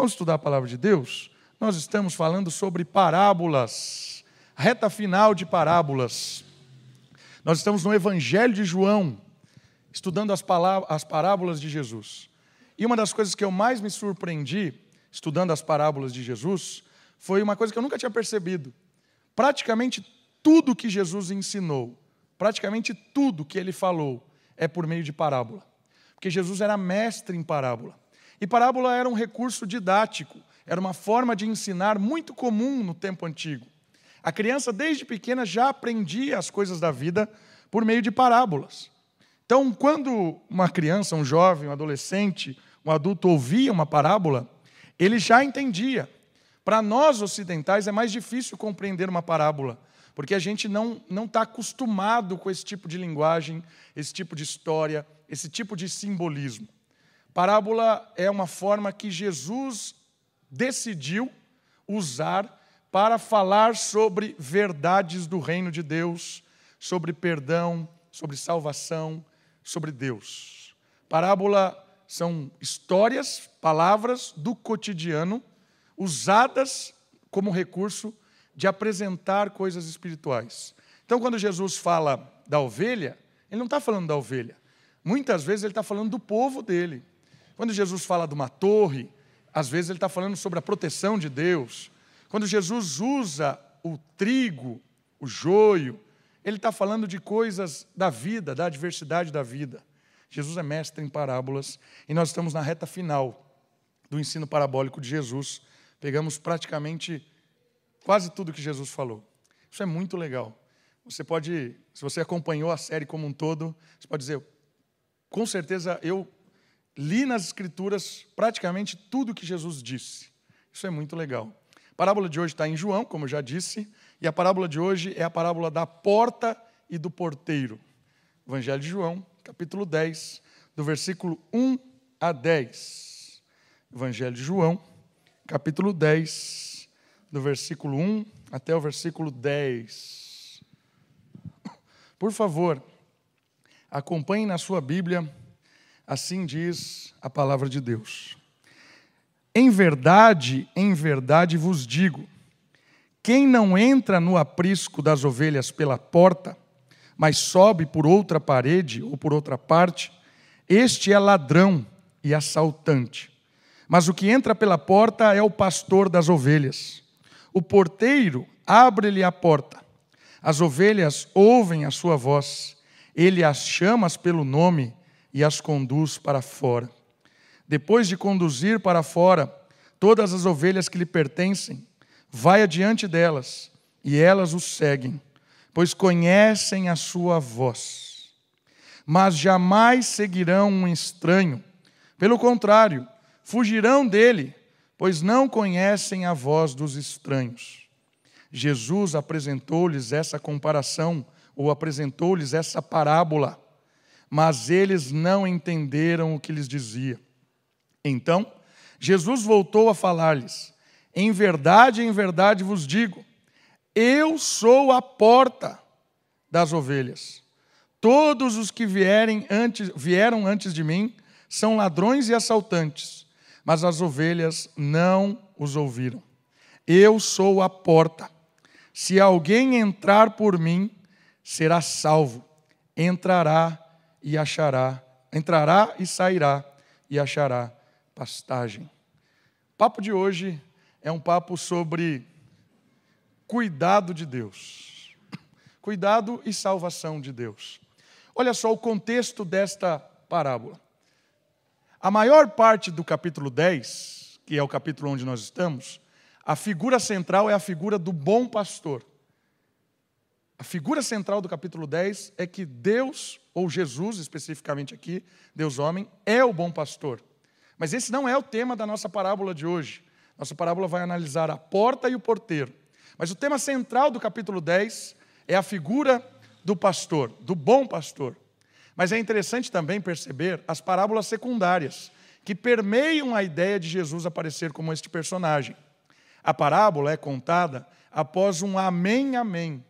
Vamos estudar a palavra de Deus? Nós estamos falando sobre parábolas, reta final de parábolas. Nós estamos no Evangelho de João, estudando as, as parábolas de Jesus. E uma das coisas que eu mais me surpreendi, estudando as parábolas de Jesus, foi uma coisa que eu nunca tinha percebido. Praticamente tudo que Jesus ensinou, praticamente tudo que ele falou, é por meio de parábola. Porque Jesus era mestre em parábola. E parábola era um recurso didático, era uma forma de ensinar muito comum no tempo antigo. A criança, desde pequena, já aprendia as coisas da vida por meio de parábolas. Então, quando uma criança, um jovem, um adolescente, um adulto ouvia uma parábola, ele já entendia. Para nós ocidentais é mais difícil compreender uma parábola, porque a gente não está acostumado com esse tipo de linguagem, esse tipo de história, esse tipo de simbolismo. Parábola é uma forma que Jesus decidiu usar para falar sobre verdades do reino de Deus, sobre perdão, sobre salvação, sobre Deus. Parábola são histórias, palavras do cotidiano usadas como recurso de apresentar coisas espirituais. Então, quando Jesus fala da ovelha, ele não está falando da ovelha. Muitas vezes ele está falando do povo dele. Quando Jesus fala de uma torre, às vezes ele está falando sobre a proteção de Deus. Quando Jesus usa o trigo, o joio, ele está falando de coisas da vida, da adversidade da vida. Jesus é mestre em parábolas e nós estamos na reta final do ensino parabólico de Jesus. Pegamos praticamente quase tudo que Jesus falou. Isso é muito legal. Você pode, se você acompanhou a série como um todo, você pode dizer, com certeza eu li nas Escrituras praticamente tudo que Jesus disse. Isso é muito legal. A parábola de hoje está em João, como eu já disse, e a parábola de hoje é a parábola da porta e do porteiro. Evangelho de João, capítulo 10, do versículo 1 a 10. Evangelho de João, capítulo 10, do versículo 1 até o versículo 10. Por favor, acompanhe na sua Bíblia Assim diz a palavra de Deus. Em verdade, em verdade vos digo: quem não entra no aprisco das ovelhas pela porta, mas sobe por outra parede ou por outra parte, este é ladrão e assaltante. Mas o que entra pela porta é o pastor das ovelhas. O porteiro abre-lhe a porta. As ovelhas ouvem a sua voz. Ele as chama pelo nome e as conduz para fora. Depois de conduzir para fora todas as ovelhas que lhe pertencem, vai adiante delas e elas o seguem, pois conhecem a sua voz. Mas jamais seguirão um estranho, pelo contrário, fugirão dele, pois não conhecem a voz dos estranhos. Jesus apresentou-lhes essa comparação, ou apresentou-lhes essa parábola mas eles não entenderam o que lhes dizia. Então, Jesus voltou a falar-lhes: Em verdade, em verdade vos digo, eu sou a porta das ovelhas. Todos os que vierem antes, vieram antes de mim são ladrões e assaltantes, mas as ovelhas não os ouviram. Eu sou a porta. Se alguém entrar por mim, será salvo. Entrará e achará, entrará e sairá e achará pastagem. O papo de hoje é um papo sobre cuidado de Deus. Cuidado e salvação de Deus. Olha só o contexto desta parábola. A maior parte do capítulo 10, que é o capítulo onde nós estamos, a figura central é a figura do bom pastor. A figura central do capítulo 10 é que Deus, ou Jesus especificamente aqui, Deus homem, é o bom pastor. Mas esse não é o tema da nossa parábola de hoje. Nossa parábola vai analisar a porta e o porteiro. Mas o tema central do capítulo 10 é a figura do pastor, do bom pastor. Mas é interessante também perceber as parábolas secundárias, que permeiam a ideia de Jesus aparecer como este personagem. A parábola é contada após um amém, amém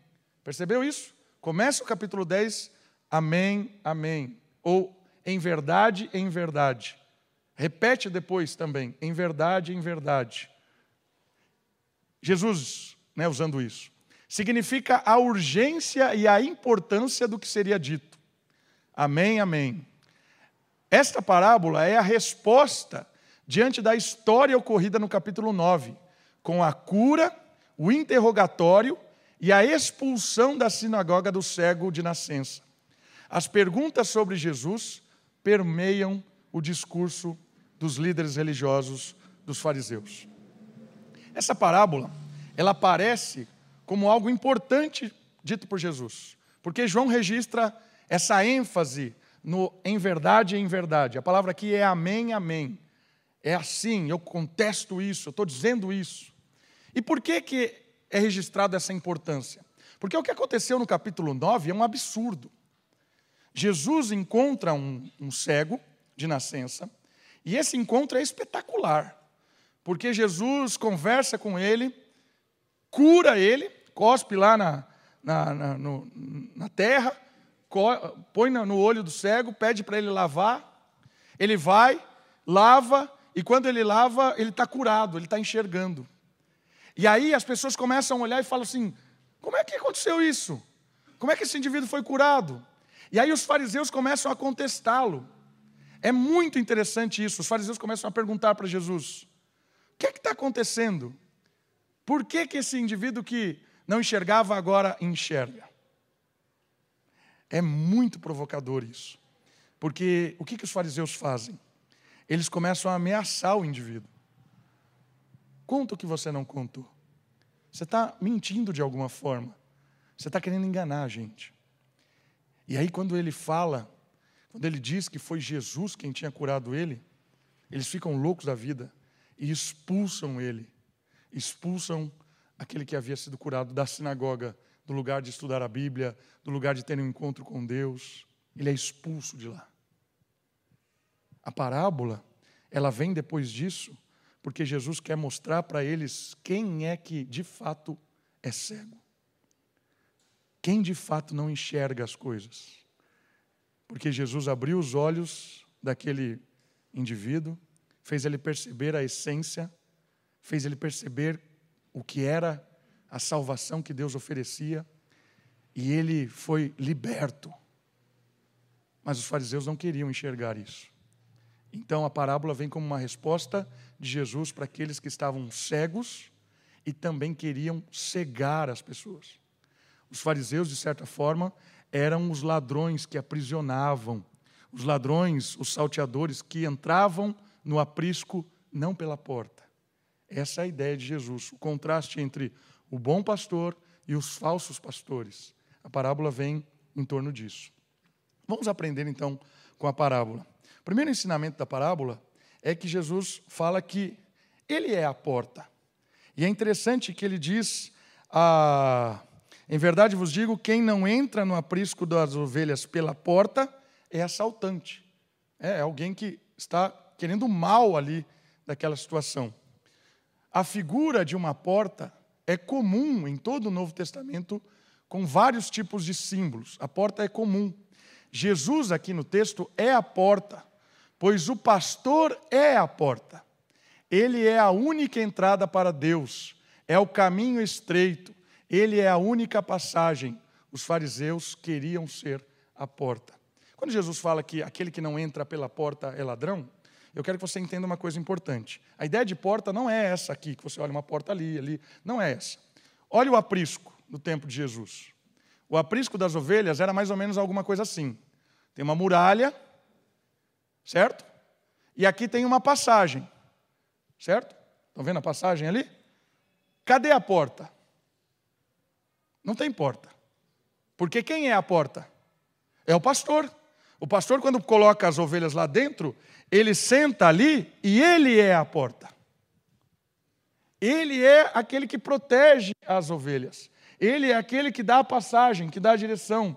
Percebeu isso? Começa o capítulo 10, amém, amém. Ou em verdade, em verdade. Repete depois também, em verdade, em verdade. Jesus, né, usando isso, significa a urgência e a importância do que seria dito. Amém, amém. Esta parábola é a resposta diante da história ocorrida no capítulo 9, com a cura, o interrogatório e a expulsão da sinagoga do cego de nascença. As perguntas sobre Jesus permeiam o discurso dos líderes religiosos dos fariseus. Essa parábola, ela aparece como algo importante dito por Jesus, porque João registra essa ênfase no em verdade em verdade. A palavra aqui é amém, amém. É assim, eu contesto isso, eu estou dizendo isso. E por que, que é registrado essa importância? Porque o que aconteceu no capítulo 9 é um absurdo. Jesus encontra um, um cego de nascença, e esse encontro é espetacular, porque Jesus conversa com ele, cura ele, cospe lá na, na, na, no, na terra, põe no olho do cego, pede para ele lavar, ele vai, lava, e quando ele lava, ele está curado, ele está enxergando. E aí as pessoas começam a olhar e falam assim: como é que aconteceu isso? Como é que esse indivíduo foi curado? E aí os fariseus começam a contestá-lo. É muito interessante isso. Os fariseus começam a perguntar para Jesus: o que é que está acontecendo? Por que, que esse indivíduo que não enxergava agora enxerga? É muito provocador isso. Porque o que, que os fariseus fazem? Eles começam a ameaçar o indivíduo. Conta o que você não contou. Você está mentindo de alguma forma. Você está querendo enganar a gente. E aí, quando ele fala, quando ele diz que foi Jesus quem tinha curado ele, eles ficam loucos da vida e expulsam ele. Expulsam aquele que havia sido curado da sinagoga, do lugar de estudar a Bíblia, do lugar de ter um encontro com Deus. Ele é expulso de lá. A parábola, ela vem depois disso, porque Jesus quer mostrar para eles quem é que de fato é cego. Quem de fato não enxerga as coisas? Porque Jesus abriu os olhos daquele indivíduo, fez ele perceber a essência, fez ele perceber o que era a salvação que Deus oferecia, e ele foi liberto. Mas os fariseus não queriam enxergar isso. Então a parábola vem como uma resposta de Jesus para aqueles que estavam cegos e também queriam cegar as pessoas. Os fariseus, de certa forma, eram os ladrões que aprisionavam, os ladrões, os salteadores que entravam no aprisco não pela porta. Essa é a ideia de Jesus, o contraste entre o bom pastor e os falsos pastores. A parábola vem em torno disso. Vamos aprender então com a parábola. O primeiro ensinamento da parábola é que Jesus fala que ele é a porta. E é interessante que ele diz ah, em verdade vos digo: quem não entra no aprisco das ovelhas pela porta é assaltante. É, é alguém que está querendo mal ali daquela situação. A figura de uma porta é comum em todo o Novo Testamento, com vários tipos de símbolos. A porta é comum. Jesus, aqui no texto, é a porta, pois o pastor é a porta. Ele é a única entrada para Deus, é o caminho estreito, ele é a única passagem. Os fariseus queriam ser a porta. Quando Jesus fala que aquele que não entra pela porta é ladrão, eu quero que você entenda uma coisa importante. A ideia de porta não é essa aqui, que você olha uma porta ali, ali. Não é essa. Olha o aprisco do tempo de Jesus. O aprisco das ovelhas era mais ou menos alguma coisa assim. Tem uma muralha, certo? E aqui tem uma passagem, certo? Estão vendo a passagem ali? Cadê a porta? Não tem porta. Porque quem é a porta? É o pastor. O pastor, quando coloca as ovelhas lá dentro, ele senta ali e ele é a porta. Ele é aquele que protege as ovelhas. Ele é aquele que dá a passagem, que dá a direção.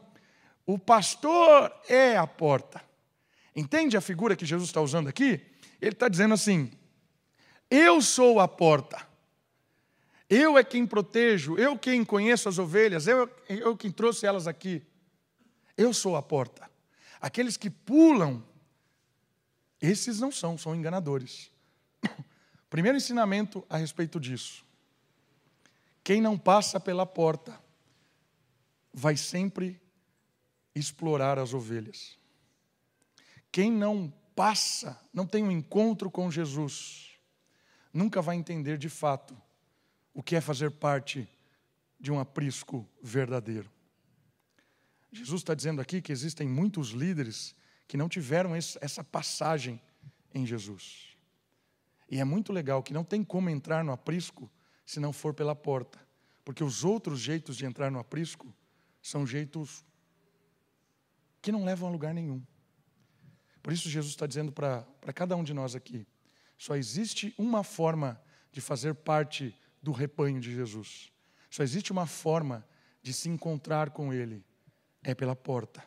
O pastor é a porta. Entende a figura que Jesus está usando aqui? Ele está dizendo assim: Eu sou a porta. Eu é quem protejo, eu quem conheço as ovelhas, eu, eu quem trouxe elas aqui. Eu sou a porta. Aqueles que pulam Esses não são, são enganadores. Primeiro ensinamento a respeito disso. Quem não passa pela porta vai sempre explorar as ovelhas. Quem não passa, não tem um encontro com Jesus, nunca vai entender de fato o que é fazer parte de um aprisco verdadeiro. Jesus está dizendo aqui que existem muitos líderes que não tiveram essa passagem em Jesus. E é muito legal que não tem como entrar no aprisco se não for pela porta, porque os outros jeitos de entrar no aprisco são jeitos que não levam a lugar nenhum. Por isso, Jesus está dizendo para cada um de nós aqui: só existe uma forma de fazer parte do rebanho de Jesus. Só existe uma forma de se encontrar com Ele: é pela porta,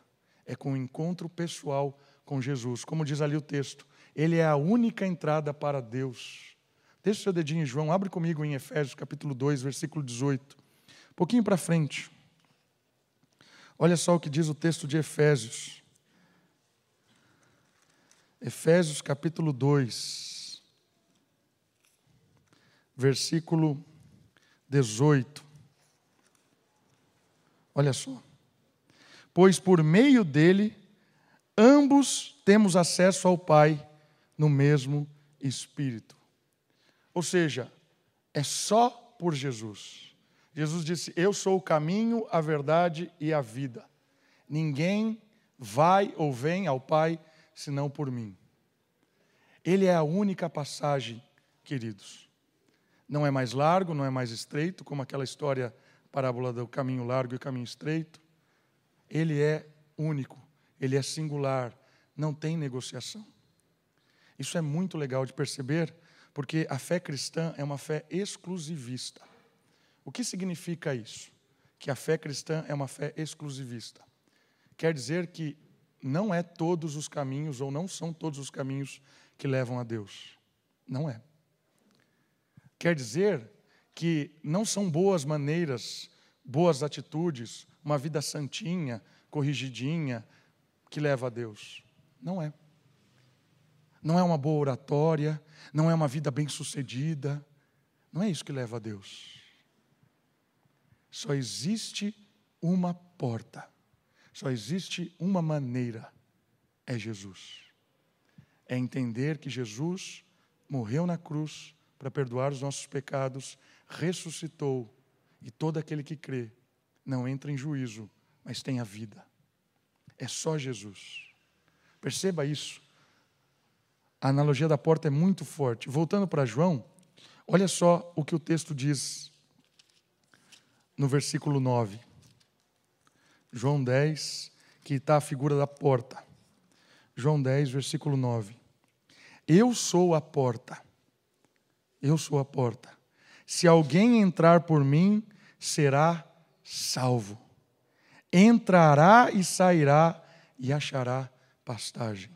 é com o encontro pessoal com Jesus. Como diz ali o texto, Ele é a única entrada para Deus. Deixa o seu dedinho em João, abre comigo em Efésios capítulo 2, versículo 18. Um pouquinho para frente. Olha só o que diz o texto de Efésios. Efésios capítulo 2, versículo 18. Olha só. Pois por meio dele, ambos temos acesso ao Pai no mesmo Espírito. Ou seja, é só por Jesus. Jesus disse: Eu sou o caminho, a verdade e a vida. Ninguém vai ou vem ao Pai senão por mim. Ele é a única passagem, queridos. Não é mais largo, não é mais estreito, como aquela história, parábola do caminho largo e caminho estreito. Ele é único, ele é singular, não tem negociação. Isso é muito legal de perceber, porque a fé cristã é uma fé exclusivista. O que significa isso? Que a fé cristã é uma fé exclusivista. Quer dizer que não é todos os caminhos, ou não são todos os caminhos que levam a Deus. Não é. Quer dizer que não são boas maneiras, boas atitudes, uma vida santinha, corrigidinha, que leva a Deus. Não é. Não é uma boa oratória, não é uma vida bem-sucedida. Não é isso que leva a Deus. Só existe uma porta. Só existe uma maneira: é Jesus. É entender que Jesus morreu na cruz para perdoar os nossos pecados, ressuscitou, e todo aquele que crê não entra em juízo, mas tem a vida. É só Jesus. Perceba isso. A analogia da porta é muito forte. Voltando para João, olha só o que o texto diz no versículo 9. João 10, que está a figura da porta. João 10, versículo 9. Eu sou a porta. Eu sou a porta. Se alguém entrar por mim, será salvo. Entrará e sairá e achará pastagem.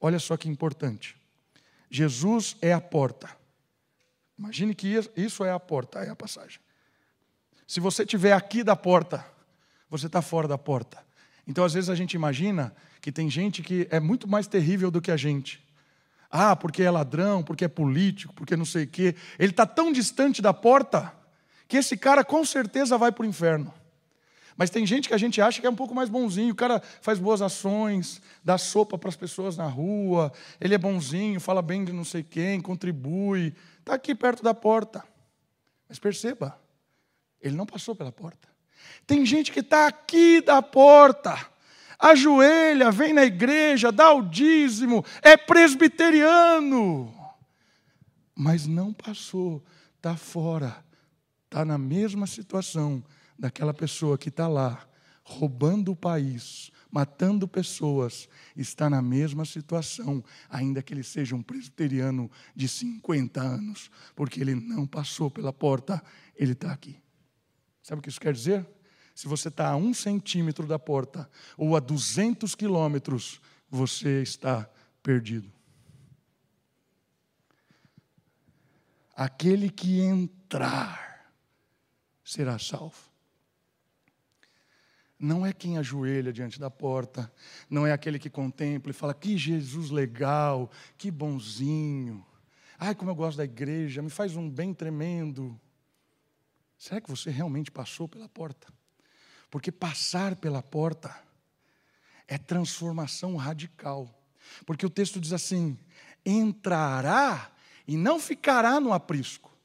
Olha só que importante. Jesus é a porta. Imagine que isso é a porta, é a passagem. Se você estiver aqui da porta, você está fora da porta. Então, às vezes, a gente imagina que tem gente que é muito mais terrível do que a gente. Ah, porque é ladrão, porque é político, porque não sei o quê. Ele está tão distante da porta que esse cara com certeza vai para o inferno. Mas tem gente que a gente acha que é um pouco mais bonzinho. O cara faz boas ações, dá sopa para as pessoas na rua, ele é bonzinho, fala bem de não sei quem, contribui. Está aqui perto da porta. Mas perceba, ele não passou pela porta. Tem gente que está aqui da porta, ajoelha, vem na igreja, dá o dízimo, é presbiteriano, mas não passou, está fora, está na mesma situação daquela pessoa que está lá, roubando o país, matando pessoas, está na mesma situação, ainda que ele seja um presbiteriano de 50 anos, porque ele não passou pela porta, ele está aqui. Sabe o que isso quer dizer? Se você está a um centímetro da porta ou a 200 quilômetros, você está perdido. Aquele que entrar será salvo. não é quem ajoelha diante da porta, não é aquele que contempla e fala: que Jesus legal, que bonzinho. Ai, como eu gosto da igreja, me faz um bem tremendo. Será que você realmente passou pela porta? Porque passar pela porta é transformação radical. Porque o texto diz assim: entrará e não ficará no aprisco.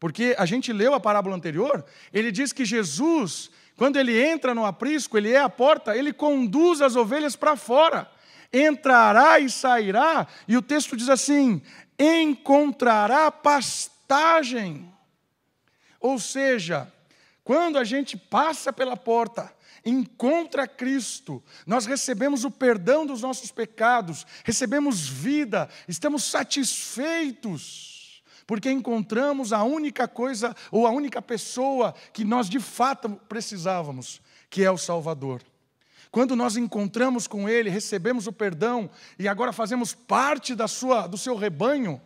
Porque a gente leu a parábola anterior, ele diz que Jesus, quando ele entra no aprisco, ele é a porta, ele conduz as ovelhas para fora. Entrará e sairá, e o texto diz assim: encontrará pastagem. Ou seja, quando a gente passa pela porta, encontra Cristo, nós recebemos o perdão dos nossos pecados, recebemos vida, estamos satisfeitos, porque encontramos a única coisa ou a única pessoa que nós de fato precisávamos, que é o Salvador. Quando nós encontramos com Ele, recebemos o perdão e agora fazemos parte da sua, do seu rebanho,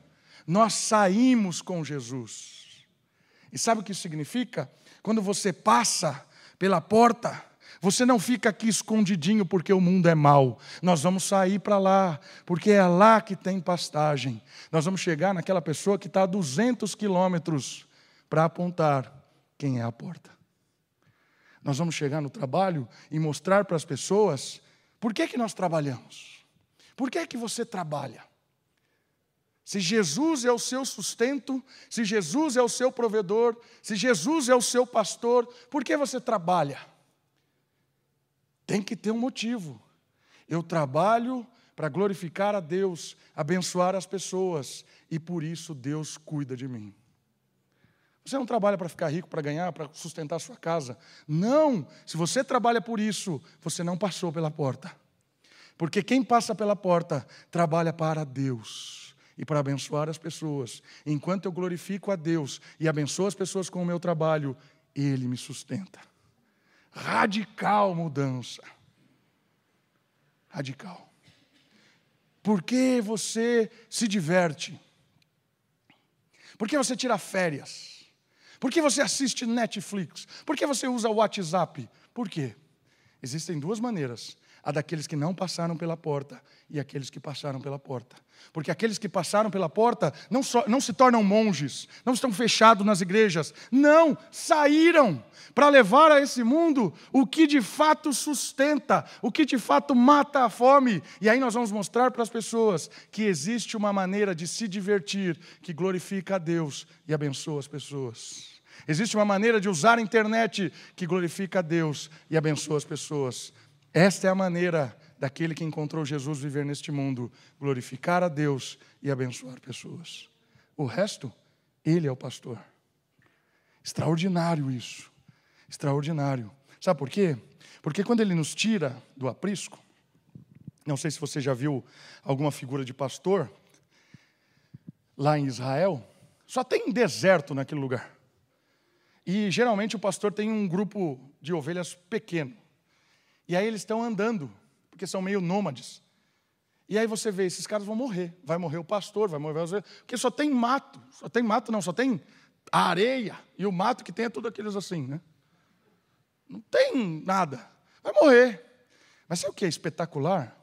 nós saímos com Jesus. E sabe o que isso significa? Quando você passa pela porta, você não fica aqui escondidinho porque o mundo é mau. Nós vamos sair para lá, porque é lá que tem pastagem. Nós vamos chegar naquela pessoa que está a 200 quilômetros para apontar quem é a porta. Nós vamos chegar no trabalho e mostrar para as pessoas por que, que nós trabalhamos. Por que, que você trabalha? Se Jesus é o seu sustento, se Jesus é o seu provedor, se Jesus é o seu pastor, por que você trabalha? Tem que ter um motivo. Eu trabalho para glorificar a Deus, abençoar as pessoas, e por isso Deus cuida de mim. Você não trabalha para ficar rico, para ganhar, para sustentar a sua casa. Não! Se você trabalha por isso, você não passou pela porta. Porque quem passa pela porta trabalha para Deus e para abençoar as pessoas. Enquanto eu glorifico a Deus e abençoo as pessoas com o meu trabalho, Ele me sustenta radical mudança. Radical. Por que você se diverte? Por que você tira férias? Por que você assiste Netflix? Por que você usa o WhatsApp? Por quê? Existem duas maneiras a daqueles que não passaram pela porta e aqueles que passaram pela porta. Porque aqueles que passaram pela porta não, só, não se tornam monges, não estão fechados nas igrejas, não, saíram para levar a esse mundo o que de fato sustenta, o que de fato mata a fome. E aí nós vamos mostrar para as pessoas que existe uma maneira de se divertir que glorifica a Deus e abençoa as pessoas. Existe uma maneira de usar a internet que glorifica a Deus e abençoa as pessoas. Esta é a maneira daquele que encontrou Jesus viver neste mundo, glorificar a Deus e abençoar pessoas. O resto, ele é o pastor. Extraordinário isso. Extraordinário. Sabe por quê? Porque quando ele nos tira do aprisco, não sei se você já viu alguma figura de pastor lá em Israel, só tem deserto naquele lugar. E geralmente o pastor tem um grupo de ovelhas pequeno. E aí eles estão andando, porque são meio nômades. E aí você vê, esses caras vão morrer. Vai morrer o pastor, vai morrer o porque só tem mato. Só tem mato, não, só tem areia. E o mato que tem é tudo aqueles assim, né? Não tem nada. Vai morrer. Mas sabe o que é espetacular?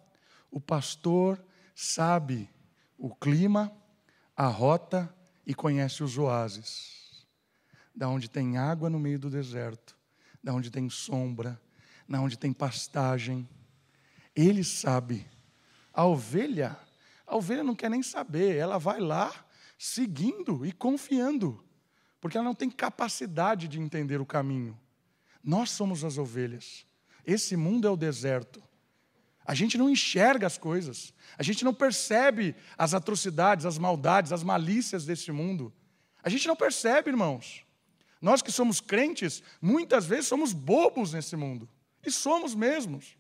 O pastor sabe o clima, a rota e conhece os oásis. Da onde tem água no meio do deserto, da onde tem sombra, na onde tem pastagem. Ele sabe. A ovelha, a ovelha não quer nem saber, ela vai lá seguindo e confiando, porque ela não tem capacidade de entender o caminho. Nós somos as ovelhas. Esse mundo é o deserto. A gente não enxerga as coisas, a gente não percebe as atrocidades, as maldades, as malícias desse mundo. A gente não percebe, irmãos. Nós que somos crentes, muitas vezes somos bobos nesse mundo. E somos mesmos.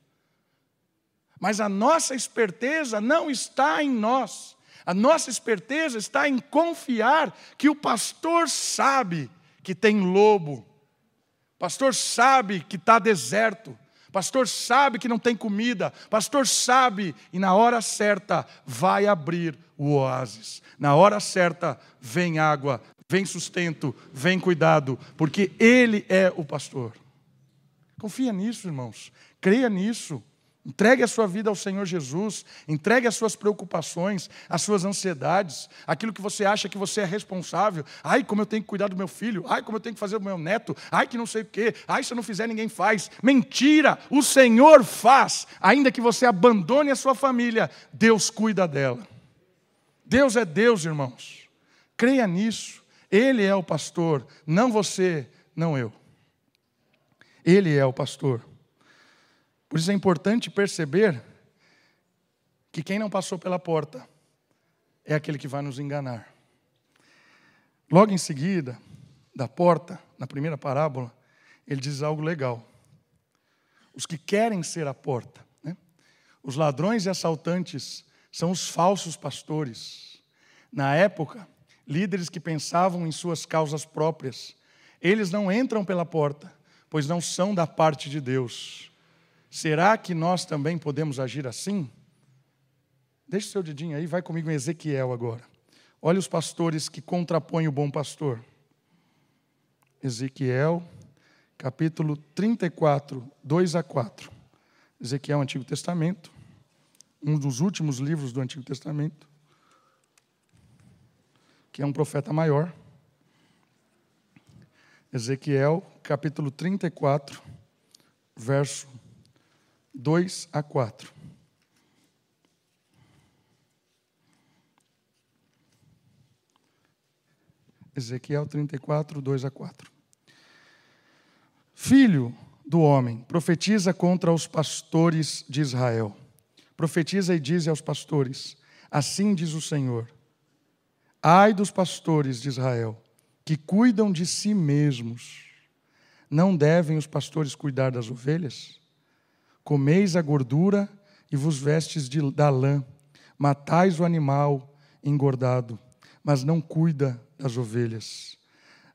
Mas a nossa esperteza não está em nós. A nossa esperteza está em confiar que o pastor sabe que tem lobo. Pastor sabe que está deserto. Pastor sabe que não tem comida. Pastor sabe e na hora certa vai abrir o oásis. Na hora certa vem água, vem sustento, vem cuidado, porque ele é o pastor. Confia nisso, irmãos. Creia nisso. Entregue a sua vida ao Senhor Jesus, entregue as suas preocupações, as suas ansiedades, aquilo que você acha que você é responsável. Ai, como eu tenho que cuidar do meu filho, ai, como eu tenho que fazer do meu neto, ai, que não sei o quê, ai, se eu não fizer, ninguém faz. Mentira! O Senhor faz, ainda que você abandone a sua família, Deus cuida dela. Deus é Deus, irmãos. Creia nisso. Ele é o pastor, não você, não eu. Ele é o pastor. Por isso é importante perceber que quem não passou pela porta é aquele que vai nos enganar. Logo em seguida, da porta, na primeira parábola, ele diz algo legal. Os que querem ser a porta, né? os ladrões e assaltantes são os falsos pastores. Na época, líderes que pensavam em suas causas próprias, eles não entram pela porta, pois não são da parte de Deus. Será que nós também podemos agir assim? Deixe seu dedinho aí, vai comigo em Ezequiel agora. Olha os pastores que contrapõem o bom pastor. Ezequiel, capítulo 34, 2 a 4. Ezequiel, Antigo Testamento, um dos últimos livros do Antigo Testamento, que é um profeta maior. Ezequiel, capítulo 34, verso 2 a 4. Ezequiel 34, 2 a 4. Filho do homem, profetiza contra os pastores de Israel. Profetiza e diz aos pastores: Assim diz o Senhor: Ai dos pastores de Israel, que cuidam de si mesmos. Não devem os pastores cuidar das ovelhas? Comeis a gordura e vos vestes de, da lã, matais o animal engordado, mas não cuida das ovelhas.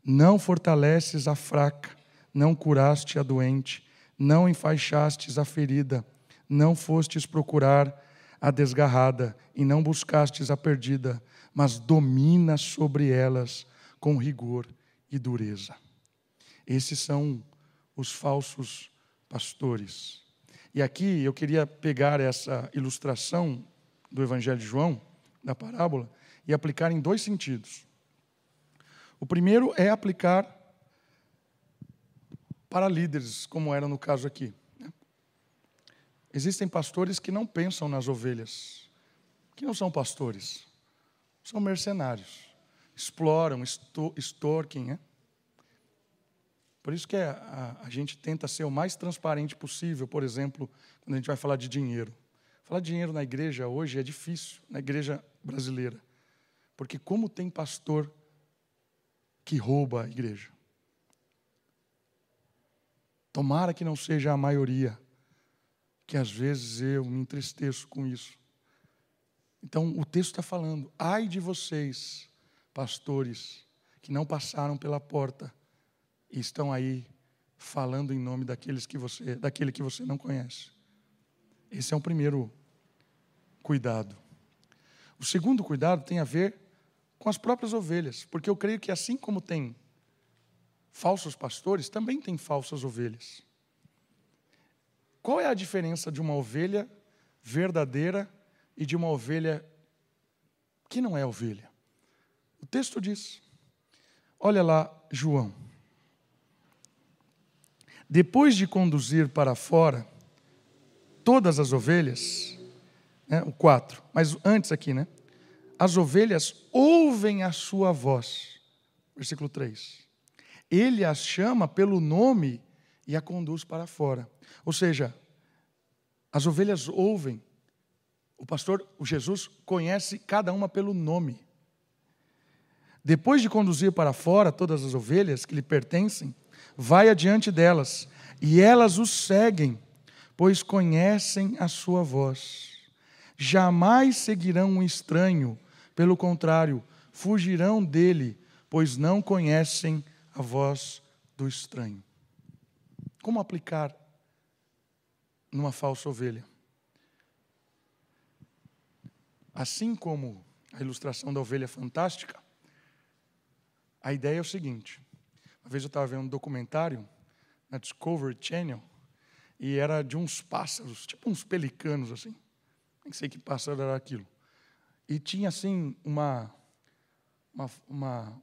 Não fortaleces a fraca, não curaste a doente, não enfaixastes a ferida, não fostes procurar a desgarrada e não buscastes a perdida, mas domina sobre elas com rigor e dureza. Esses são os falsos pastores. E aqui eu queria pegar essa ilustração do Evangelho de João, da parábola, e aplicar em dois sentidos. O primeiro é aplicar para líderes, como era no caso aqui. Né? Existem pastores que não pensam nas ovelhas, que não são pastores, são mercenários, exploram, extorquem, né? Por isso que a, a, a, gente tenta ser o mais transparente possível, por exemplo, quando a gente vai falar de dinheiro. Falar de dinheiro na igreja hoje é difícil, na igreja brasileira. Porque como tem pastor que rouba a igreja? Tomara que não seja a maioria, que às vezes eu me entristeço com isso. Então, o texto está falando: ai de vocês, pastores, que não passaram pela porta e estão aí falando em nome daqueles que você, daquele que você não conhece. Esse é um primeiro cuidado. O segundo cuidado tem a ver com as próprias ovelhas, porque eu creio que assim como tem falsos pastores, também tem falsas ovelhas. Qual é a diferença de uma ovelha verdadeira e de uma ovelha que não é ovelha? O texto diz. Olha lá, João. Depois de conduzir para fora todas as ovelhas, né, o 4, mas antes aqui, né? As ovelhas ouvem a sua voz. Versículo 3. Ele as chama pelo nome e a conduz para fora. Ou seja, as ovelhas ouvem. O pastor, o Jesus, conhece cada uma pelo nome. Depois de conduzir para fora todas as ovelhas que lhe pertencem, vai adiante delas, e elas o seguem, pois conhecem a sua voz. Jamais seguirão um estranho, pelo contrário, fugirão dele, pois não conhecem a voz do estranho. Como aplicar numa falsa ovelha? Assim como a ilustração da ovelha fantástica, a ideia é o seguinte: uma vez eu estava vendo um documentário na Discovery Channel e era de uns pássaros, tipo uns pelicanos assim. Nem sei que pássaro era aquilo. E tinha assim uma, uma, uma,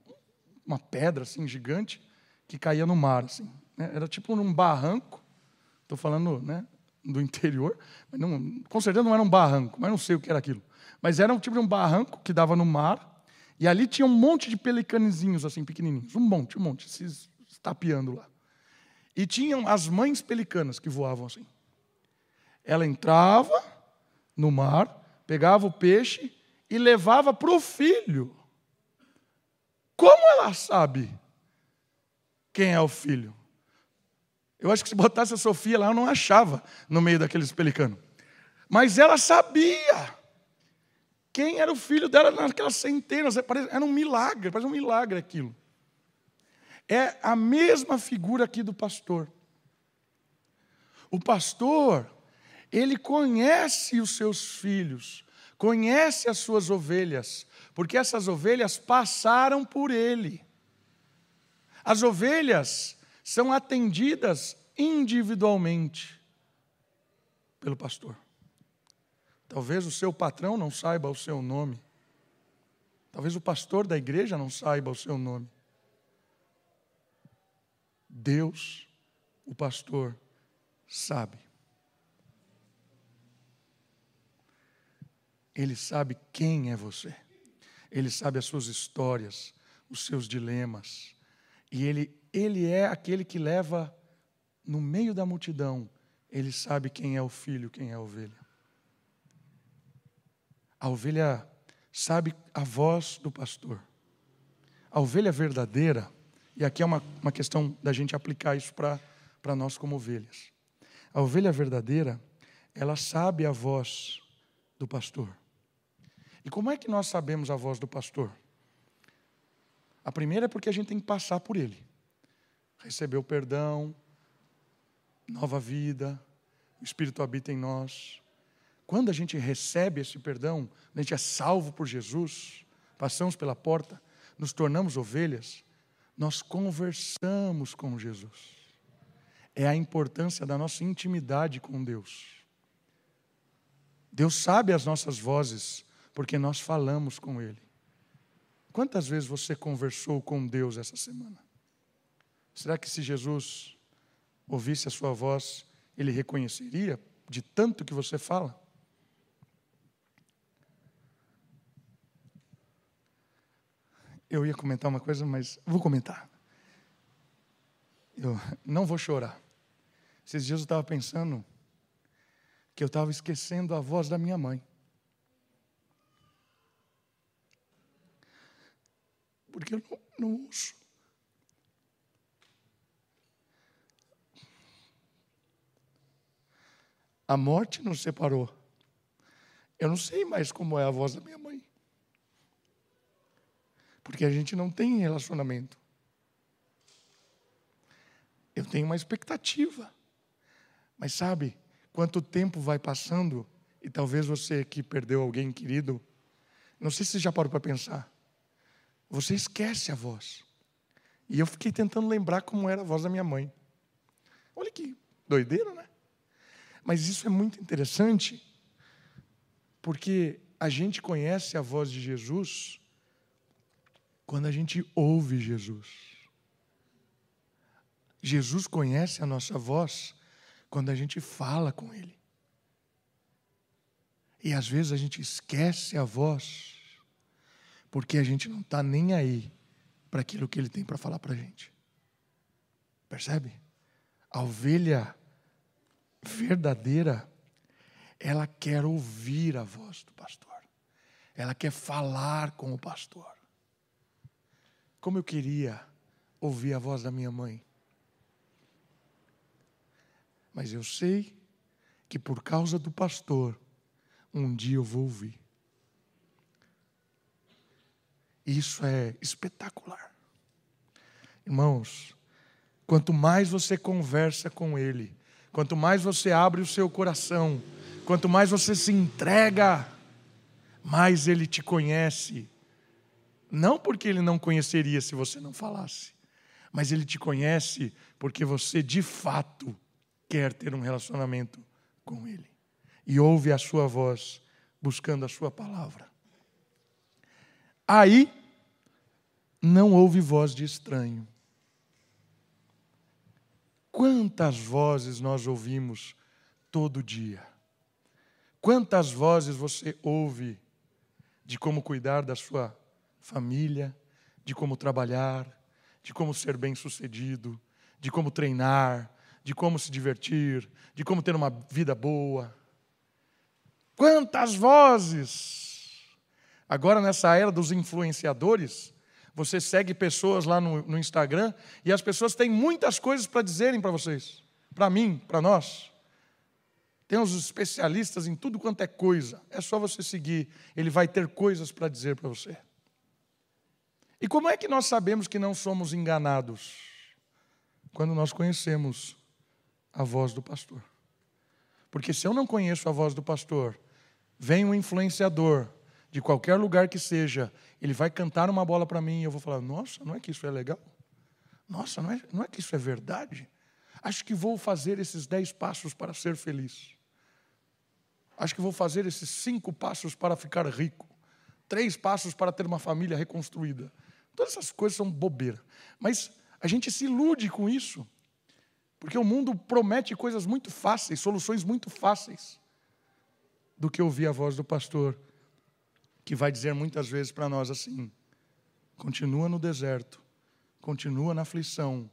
uma pedra assim gigante que caía no mar. Assim, né? Era tipo um barranco. Estou falando né, do interior. Mas não, com certeza não era um barranco, mas não sei o que era aquilo. Mas era um tipo de um barranco que dava no mar. E ali tinha um monte de pelicanizinhos assim, pequenininhos. Um monte, um monte, se estapeando lá. E tinham as mães pelicanas que voavam assim. Ela entrava no mar, pegava o peixe e levava para o filho. Como ela sabe quem é o filho? Eu acho que se botasse a Sofia lá, eu não achava no meio daqueles pelicanos. Mas ela sabia quem era o filho dela naquelas centenas. Era um milagre, parece um milagre aquilo. É a mesma figura aqui do pastor. O pastor, ele conhece os seus filhos, conhece as suas ovelhas, porque essas ovelhas passaram por ele. As ovelhas são atendidas individualmente pelo pastor. Talvez o seu patrão não saiba o seu nome. Talvez o pastor da igreja não saiba o seu nome. Deus, o pastor, sabe. Ele sabe quem é você. Ele sabe as suas histórias, os seus dilemas. E ele, ele é aquele que leva no meio da multidão. Ele sabe quem é o filho, quem é a ovelha. A ovelha sabe a voz do pastor. A ovelha verdadeira, e aqui é uma, uma questão da gente aplicar isso para nós como ovelhas. A ovelha verdadeira, ela sabe a voz do pastor. E como é que nós sabemos a voz do pastor? A primeira é porque a gente tem que passar por ele. Receber o perdão, nova vida, o Espírito habita em nós. Quando a gente recebe esse perdão, a gente é salvo por Jesus, passamos pela porta, nos tornamos ovelhas, nós conversamos com Jesus. É a importância da nossa intimidade com Deus. Deus sabe as nossas vozes, porque nós falamos com Ele. Quantas vezes você conversou com Deus essa semana? Será que se Jesus ouvisse a sua voz, ele reconheceria de tanto que você fala? Eu ia comentar uma coisa, mas vou comentar. Eu não vou chorar. Esses dias eu estava pensando que eu estava esquecendo a voz da minha mãe. porque eu não, não uso. A morte nos separou. Eu não sei mais como é a voz da minha mãe. Porque a gente não tem relacionamento. Eu tenho uma expectativa. Mas sabe, quanto tempo vai passando, e talvez você que perdeu alguém querido, não sei se você já parou para pensar você esquece a voz. E eu fiquei tentando lembrar como era a voz da minha mãe. Olha que doideira, né? Mas isso é muito interessante, porque a gente conhece a voz de Jesus quando a gente ouve Jesus. Jesus conhece a nossa voz quando a gente fala com Ele. E às vezes a gente esquece a voz porque a gente não está nem aí para aquilo que ele tem para falar para a gente. Percebe? A ovelha verdadeira, ela quer ouvir a voz do pastor, ela quer falar com o pastor. Como eu queria ouvir a voz da minha mãe. Mas eu sei que por causa do pastor, um dia eu vou ouvir. Isso é espetacular. Irmãos, quanto mais você conversa com Ele, quanto mais você abre o seu coração, quanto mais você se entrega, mais Ele te conhece. Não porque Ele não conheceria se você não falasse, mas Ele te conhece porque você de fato quer ter um relacionamento com Ele e ouve a Sua voz buscando a Sua palavra. Aí não houve voz de estranho. Quantas vozes nós ouvimos todo dia? Quantas vozes você ouve de como cuidar da sua família, de como trabalhar, de como ser bem-sucedido, de como treinar, de como se divertir, de como ter uma vida boa? Quantas vozes! Agora, nessa era dos influenciadores, você segue pessoas lá no, no Instagram e as pessoas têm muitas coisas para dizerem para vocês, para mim, para nós. Tem uns especialistas em tudo quanto é coisa. É só você seguir, ele vai ter coisas para dizer para você. E como é que nós sabemos que não somos enganados? Quando nós conhecemos a voz do pastor. Porque se eu não conheço a voz do pastor, vem um influenciador de qualquer lugar que seja, ele vai cantar uma bola para mim e eu vou falar: Nossa, não é que isso é legal? Nossa, não é, não é que isso é verdade? Acho que vou fazer esses dez passos para ser feliz. Acho que vou fazer esses cinco passos para ficar rico. Três passos para ter uma família reconstruída. Todas essas coisas são bobeira. Mas a gente se ilude com isso. Porque o mundo promete coisas muito fáceis, soluções muito fáceis, do que ouvir a voz do pastor que vai dizer muitas vezes para nós assim: continua no deserto, continua na aflição,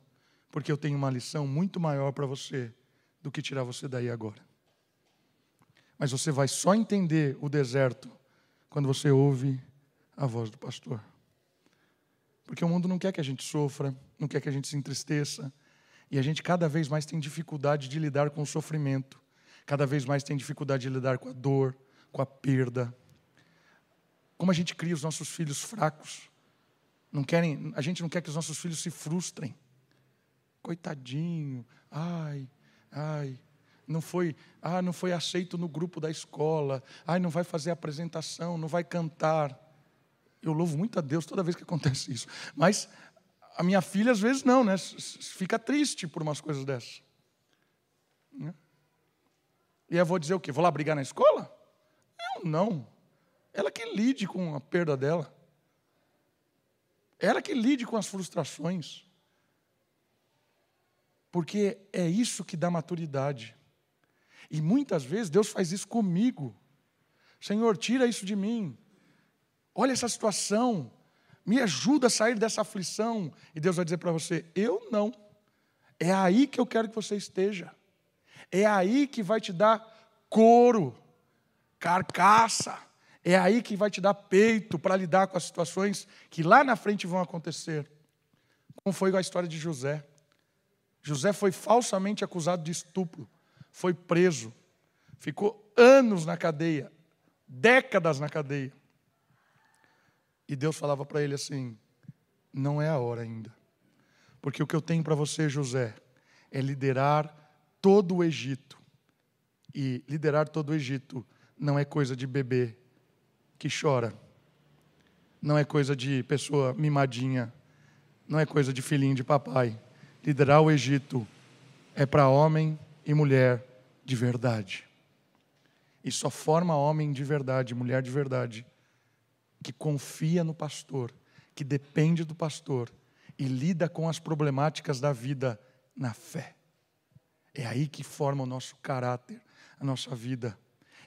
porque eu tenho uma lição muito maior para você do que tirar você daí agora. Mas você vai só entender o deserto quando você ouve a voz do pastor. Porque o mundo não quer que a gente sofra, não quer que a gente se entristeça, e a gente cada vez mais tem dificuldade de lidar com o sofrimento, cada vez mais tem dificuldade de lidar com a dor, com a perda. Como a gente cria os nossos filhos fracos. Não querem, a gente não quer que os nossos filhos se frustrem. Coitadinho, ai, ai, não foi, ah, não foi aceito no grupo da escola, ai, não vai fazer apresentação, não vai cantar. Eu louvo muito a Deus toda vez que acontece isso. Mas a minha filha às vezes não, né? Fica triste por umas coisas dessas. Né? E eu vou dizer o quê? Vou lá brigar na escola? Eu não. Ela que lide com a perda dela. Ela que lide com as frustrações. Porque é isso que dá maturidade. E muitas vezes Deus faz isso comigo. Senhor, tira isso de mim. Olha essa situação. Me ajuda a sair dessa aflição. E Deus vai dizer para você: Eu não. É aí que eu quero que você esteja. É aí que vai te dar couro, carcaça é aí que vai te dar peito para lidar com as situações que lá na frente vão acontecer. Como foi a história de José. José foi falsamente acusado de estupro, foi preso, ficou anos na cadeia, décadas na cadeia. E Deus falava para ele assim: não é a hora ainda, porque o que eu tenho para você, José, é liderar todo o Egito. E liderar todo o Egito não é coisa de bebê, que chora. Não é coisa de pessoa mimadinha. Não é coisa de filhinho de papai. Liderar o Egito é para homem e mulher de verdade. E só forma homem de verdade, mulher de verdade, que confia no pastor, que depende do pastor e lida com as problemáticas da vida na fé. É aí que forma o nosso caráter, a nossa vida.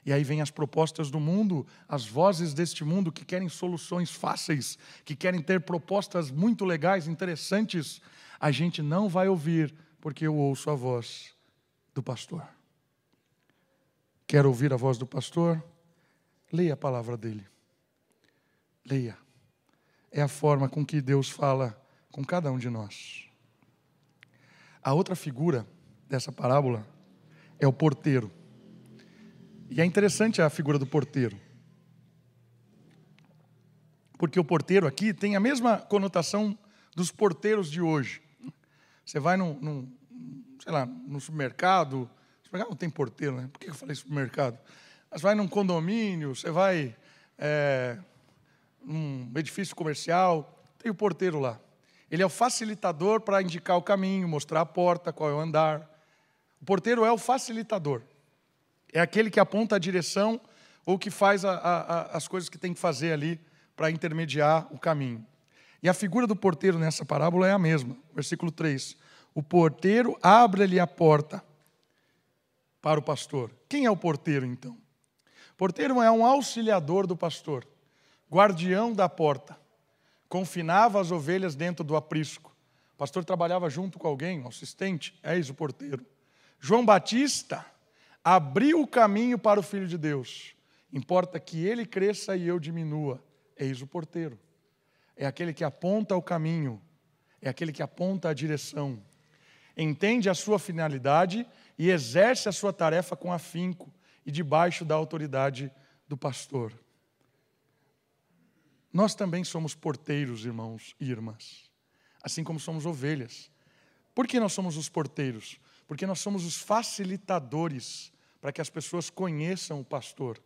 E aí vem as propostas do mundo, as vozes deste mundo que querem soluções fáceis, que querem ter propostas muito legais, interessantes. A gente não vai ouvir, porque eu ouço a voz do pastor. Quer ouvir a voz do pastor? Leia a palavra dele. Leia. É a forma com que Deus fala com cada um de nós. A outra figura dessa parábola é o porteiro. E é interessante a figura do porteiro. Porque o porteiro aqui tem a mesma conotação dos porteiros de hoje. Você vai num, num sei lá, no supermercado, supermercado não tem porteiro, né? Por que eu falei supermercado? Você vai num condomínio, você vai é, num edifício comercial, tem o porteiro lá. Ele é o facilitador para indicar o caminho, mostrar a porta, qual é o andar. O porteiro é o facilitador. É aquele que aponta a direção ou que faz a, a, as coisas que tem que fazer ali para intermediar o caminho. E a figura do porteiro nessa parábola é a mesma. Versículo 3. O porteiro abre-lhe a porta para o pastor. Quem é o porteiro, então? O porteiro é um auxiliador do pastor, guardião da porta. Confinava as ovelhas dentro do aprisco. O pastor trabalhava junto com alguém, um assistente, eis o porteiro. João Batista abriu o caminho para o Filho de Deus. Importa que ele cresça e eu diminua. Eis o porteiro. É aquele que aponta o caminho, é aquele que aponta a direção. Entende a sua finalidade e exerce a sua tarefa com afinco e debaixo da autoridade do pastor. Nós também somos porteiros, irmãos e irmãs, assim como somos ovelhas. Por que nós somos os porteiros? Porque nós somos os facilitadores para que as pessoas conheçam o pastor.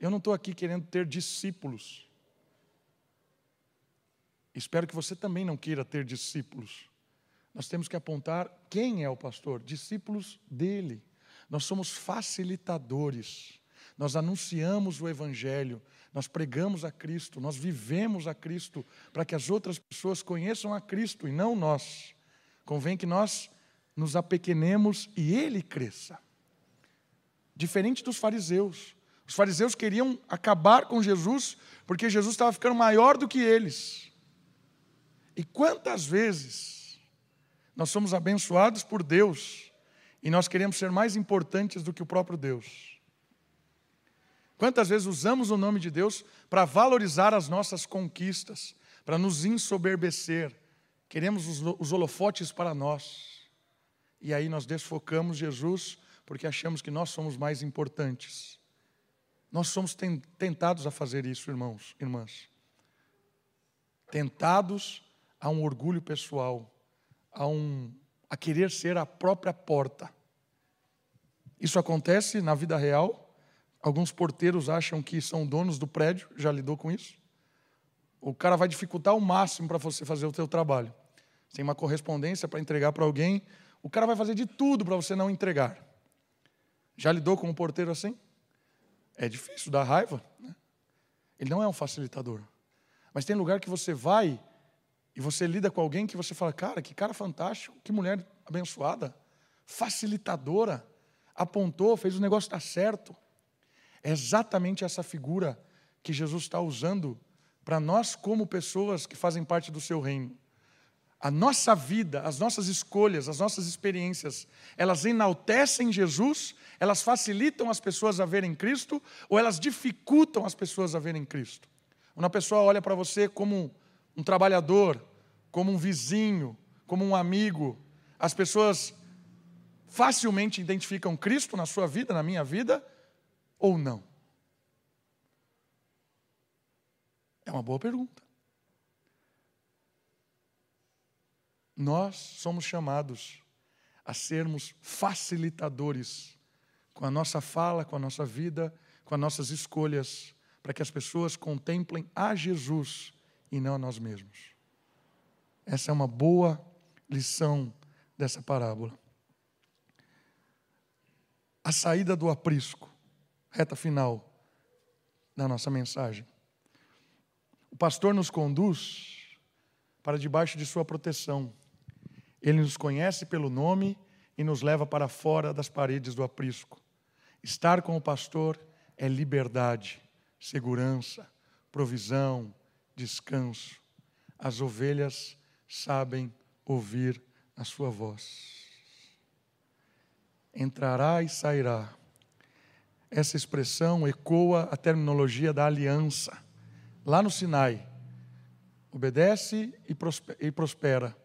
Eu não estou aqui querendo ter discípulos. Espero que você também não queira ter discípulos. Nós temos que apontar quem é o pastor, discípulos dele. Nós somos facilitadores. Nós anunciamos o evangelho, nós pregamos a Cristo, nós vivemos a Cristo para que as outras pessoas conheçam a Cristo e não nós. Convém que nós nos apequenemos e ele cresça. Diferente dos fariseus. Os fariseus queriam acabar com Jesus porque Jesus estava ficando maior do que eles. E quantas vezes nós somos abençoados por Deus e nós queremos ser mais importantes do que o próprio Deus? Quantas vezes usamos o nome de Deus para valorizar as nossas conquistas, para nos ensoberbecer, Queremos os holofotes para nós. E aí nós desfocamos Jesus porque achamos que nós somos mais importantes. Nós somos tentados a fazer isso, irmãos, irmãs. Tentados a um orgulho pessoal, a um a querer ser a própria porta. Isso acontece na vida real. Alguns porteiros acham que são donos do prédio, já lidou com isso? O cara vai dificultar o máximo para você fazer o seu trabalho. Tem uma correspondência para entregar para alguém, o cara vai fazer de tudo para você não entregar. Já lidou com um porteiro assim? É difícil, dá raiva. Né? Ele não é um facilitador. Mas tem lugar que você vai e você lida com alguém que você fala, cara, que cara fantástico, que mulher abençoada, facilitadora, apontou, fez o negócio estar certo. É exatamente essa figura que Jesus está usando para nós, como pessoas que fazem parte do seu reino. A nossa vida, as nossas escolhas, as nossas experiências, elas enaltecem Jesus, elas facilitam as pessoas a verem Cristo ou elas dificultam as pessoas a verem Cristo? Uma pessoa olha para você como um trabalhador, como um vizinho, como um amigo, as pessoas facilmente identificam Cristo na sua vida, na minha vida, ou não? É uma boa pergunta. Nós somos chamados a sermos facilitadores com a nossa fala, com a nossa vida, com as nossas escolhas, para que as pessoas contemplem a Jesus e não a nós mesmos. Essa é uma boa lição dessa parábola. A saída do aprisco, reta final da nossa mensagem. O pastor nos conduz para debaixo de sua proteção ele nos conhece pelo nome e nos leva para fora das paredes do aprisco. Estar com o pastor é liberdade, segurança, provisão, descanso. As ovelhas sabem ouvir a sua voz. Entrará e sairá. Essa expressão ecoa a terminologia da aliança. Lá no Sinai, obedece e prospera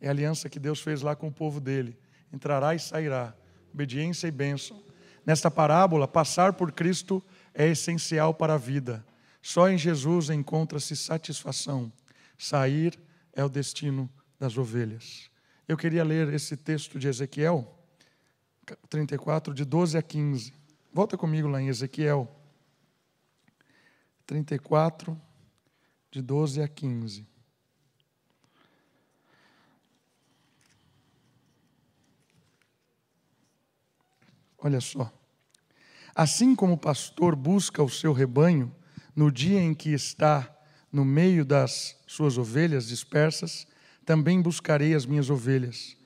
é a aliança que Deus fez lá com o povo dele. Entrará e sairá. Obediência e bênção. Nesta parábola, passar por Cristo é essencial para a vida. Só em Jesus encontra-se satisfação. Sair é o destino das ovelhas. Eu queria ler esse texto de Ezequiel 34, de 12 a 15. Volta comigo lá em Ezequiel 34, de 12 a 15. Olha só. Assim como o pastor busca o seu rebanho no dia em que está no meio das suas ovelhas dispersas, também buscarei as minhas ovelhas.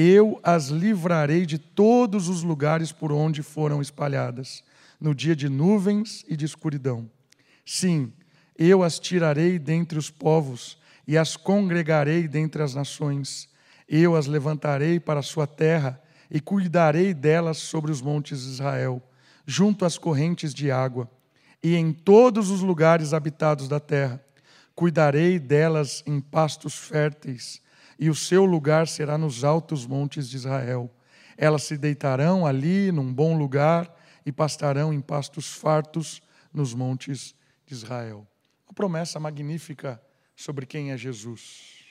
Eu as livrarei de todos os lugares por onde foram espalhadas, no dia de nuvens e de escuridão. Sim, eu as tirarei dentre os povos e as congregarei dentre as nações. Eu as levantarei para a sua terra e cuidarei delas sobre os montes de Israel, junto às correntes de água, e em todos os lugares habitados da terra Cuidarei delas em pastos férteis, e o seu lugar será nos altos montes de Israel. Elas se deitarão ali num bom lugar e pastarão em pastos fartos nos montes de Israel. Uma promessa magnífica sobre quem é Jesus.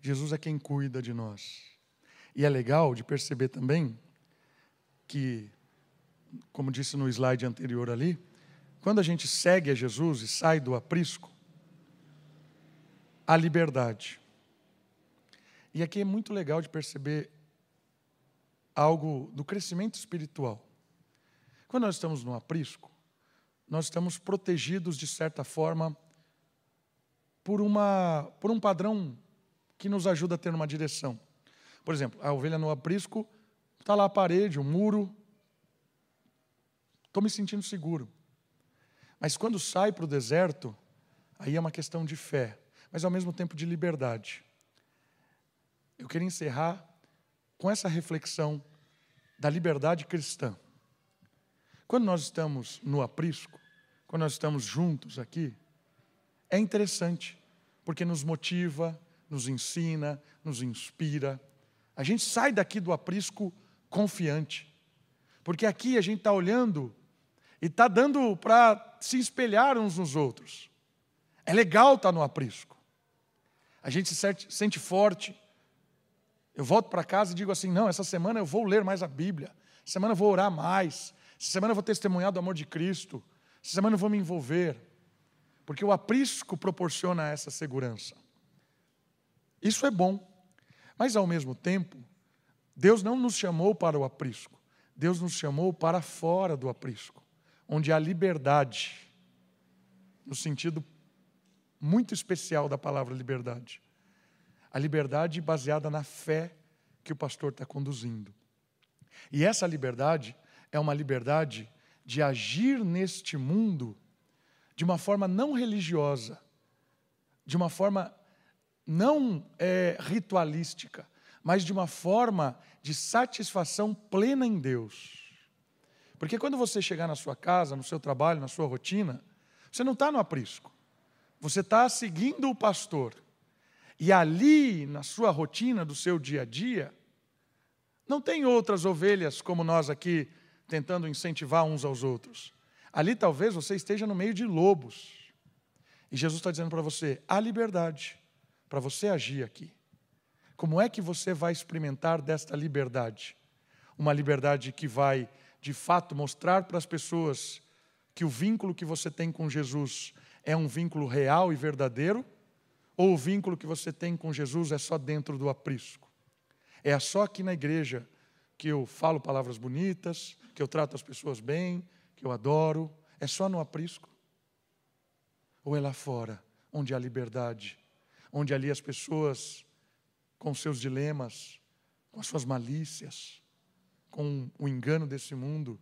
Jesus é quem cuida de nós. E é legal de perceber também que, como disse no slide anterior ali, quando a gente segue a Jesus e sai do aprisco, a liberdade. E aqui é muito legal de perceber algo do crescimento espiritual. Quando nós estamos no aprisco, nós estamos protegidos de certa forma por, uma, por um padrão que nos ajuda a ter uma direção. Por exemplo, a ovelha no aprisco, está lá a parede, o muro, estou me sentindo seguro. Mas quando sai para o deserto, aí é uma questão de fé mas ao mesmo tempo de liberdade. Eu queria encerrar com essa reflexão da liberdade cristã. Quando nós estamos no aprisco, quando nós estamos juntos aqui, é interessante, porque nos motiva, nos ensina, nos inspira. A gente sai daqui do aprisco confiante, porque aqui a gente está olhando e está dando para se espelhar uns nos outros. É legal estar tá no aprisco a gente se sente forte. Eu volto para casa e digo assim: não, essa semana eu vou ler mais a Bíblia, essa semana eu vou orar mais, essa semana eu vou testemunhar do amor de Cristo, essa semana eu vou me envolver, porque o aprisco proporciona essa segurança. Isso é bom, mas ao mesmo tempo, Deus não nos chamou para o aprisco, Deus nos chamou para fora do aprisco, onde há liberdade, no sentido muito especial da palavra liberdade. A liberdade baseada na fé que o pastor está conduzindo. E essa liberdade é uma liberdade de agir neste mundo de uma forma não religiosa, de uma forma não é, ritualística, mas de uma forma de satisfação plena em Deus. Porque quando você chegar na sua casa, no seu trabalho, na sua rotina, você não está no aprisco. Você está seguindo o pastor. E ali, na sua rotina do seu dia a dia, não tem outras ovelhas como nós aqui tentando incentivar uns aos outros. Ali talvez você esteja no meio de lobos. E Jesus está dizendo para você: há liberdade para você agir aqui. Como é que você vai experimentar desta liberdade? Uma liberdade que vai, de fato, mostrar para as pessoas que o vínculo que você tem com Jesus é um vínculo real e verdadeiro? Ou o vínculo que você tem com Jesus é só dentro do aprisco? É só aqui na igreja que eu falo palavras bonitas, que eu trato as pessoas bem, que eu adoro? É só no aprisco? Ou é lá fora, onde há liberdade, onde ali as pessoas, com seus dilemas, com as suas malícias, com o engano desse mundo,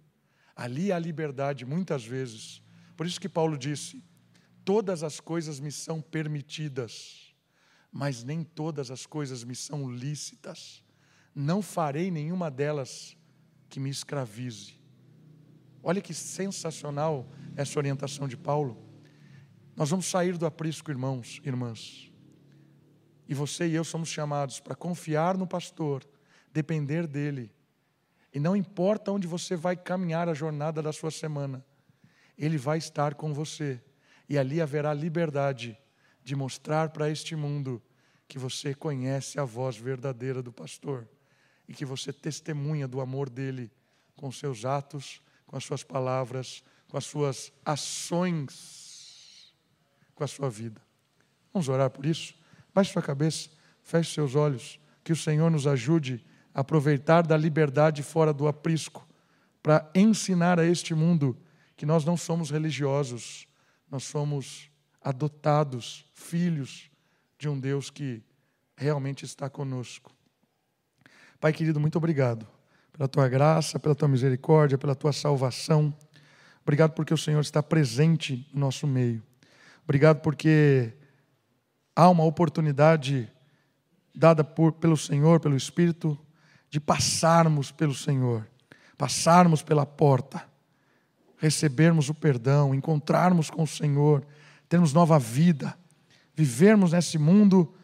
ali há liberdade muitas vezes. Por isso que Paulo disse: Todas as coisas me são permitidas, mas nem todas as coisas me são lícitas. Não farei nenhuma delas que me escravize. Olha que sensacional essa orientação de Paulo. Nós vamos sair do aprisco, irmãos, irmãs. E você e eu somos chamados para confiar no pastor, depender dele. E não importa onde você vai caminhar a jornada da sua semana, ele vai estar com você e ali haverá liberdade de mostrar para este mundo que você conhece a voz verdadeira do pastor e que você testemunha do amor dele com seus atos, com as suas palavras, com as suas ações, com a sua vida. Vamos orar por isso? Baixe sua cabeça, feche seus olhos, que o Senhor nos ajude aproveitar da liberdade fora do aprisco para ensinar a este mundo que nós não somos religiosos, nós somos adotados, filhos de um Deus que realmente está conosco. Pai querido, muito obrigado pela tua graça, pela tua misericórdia, pela tua salvação. Obrigado porque o Senhor está presente no nosso meio. Obrigado porque há uma oportunidade dada por, pelo Senhor, pelo Espírito, de passarmos pelo Senhor, passarmos pela porta, recebermos o perdão, encontrarmos com o Senhor, termos nova vida, vivermos nesse mundo,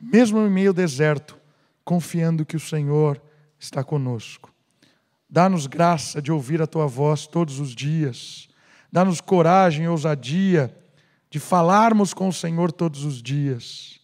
mesmo em meio deserto, confiando que o Senhor está conosco. Dá-nos graça de ouvir a tua voz todos os dias. Dá-nos coragem e ousadia de falarmos com o Senhor todos os dias.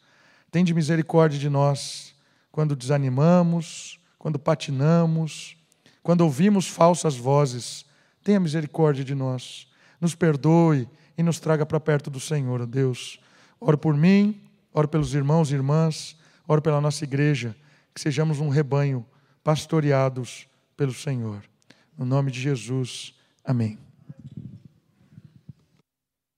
Tende misericórdia de nós quando desanimamos, quando patinamos, quando ouvimos falsas vozes. Tenha misericórdia de nós. Nos perdoe e nos traga para perto do Senhor, Deus. Oro por mim, oro pelos irmãos e irmãs, oro pela nossa igreja, que sejamos um rebanho pastoreados pelo Senhor. No nome de Jesus, amém.